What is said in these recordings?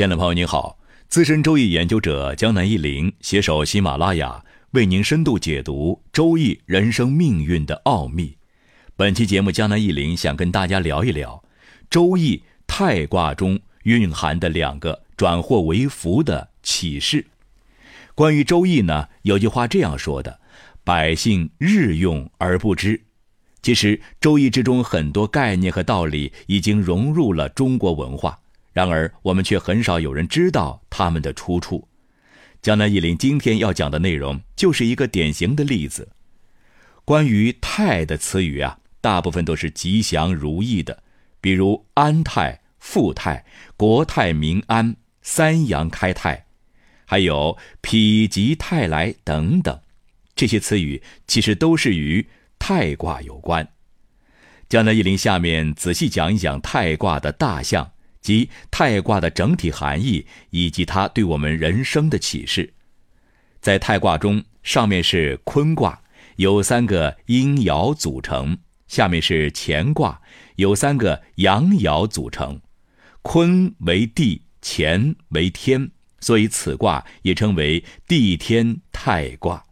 亲爱的朋友您好，资深周易研究者江南一林携手喜马拉雅，为您深度解读周易人生命运的奥秘。本期节目，江南一林想跟大家聊一聊周易太卦中蕴含的两个转祸为福的启示。关于周易呢，有句话这样说的：“百姓日用而不知。”其实，周易之中很多概念和道理已经融入了中国文化。然而，我们却很少有人知道它们的出处。江南一林今天要讲的内容就是一个典型的例子。关于泰的词语啊，大部分都是吉祥如意的，比如安泰、富泰、国泰民安、三阳开泰，还有否极泰来等等。这些词语其实都是与泰卦有关。江南一林下面仔细讲一讲泰卦的大象。即太卦的整体含义以及它对我们人生的启示。在太卦中，上面是坤卦，有三个阴爻组成；下面是乾卦，有三个阳爻组成。坤为地，乾为天，所以此卦也称为地天泰卦。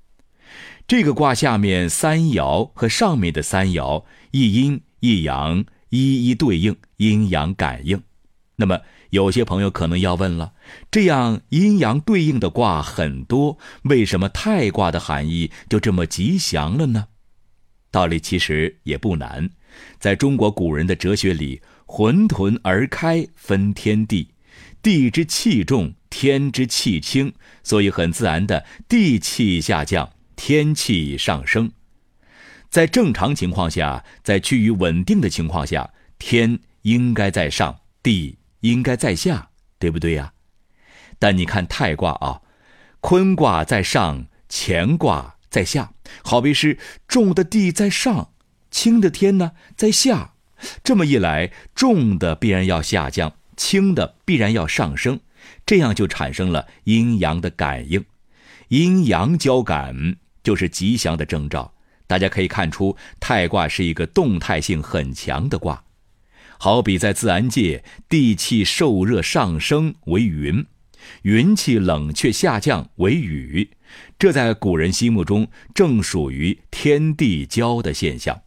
这个卦下面三爻和上面的三爻一阴一阳，一一对应，阴阳感应。那么，有些朋友可能要问了：这样阴阳对应的卦很多，为什么太卦的含义就这么吉祥了呢？道理其实也不难，在中国古人的哲学里，浑沌而开分天地，地之气重，天之气轻，所以很自然的，地气下降，天气上升。在正常情况下，在趋于稳定的情况下，天应该在上，地。应该在下，对不对呀？但你看太卦啊，坤卦在上，乾卦在下，好比是重的地在上，轻的天呢在下。这么一来，重的必然要下降，轻的必然要上升，这样就产生了阴阳的感应。阴阳交感就是吉祥的征兆。大家可以看出，太卦是一个动态性很强的卦。好比在自然界，地气受热上升为云，云气冷却下降为雨，这在古人心目中正属于天地交的现象。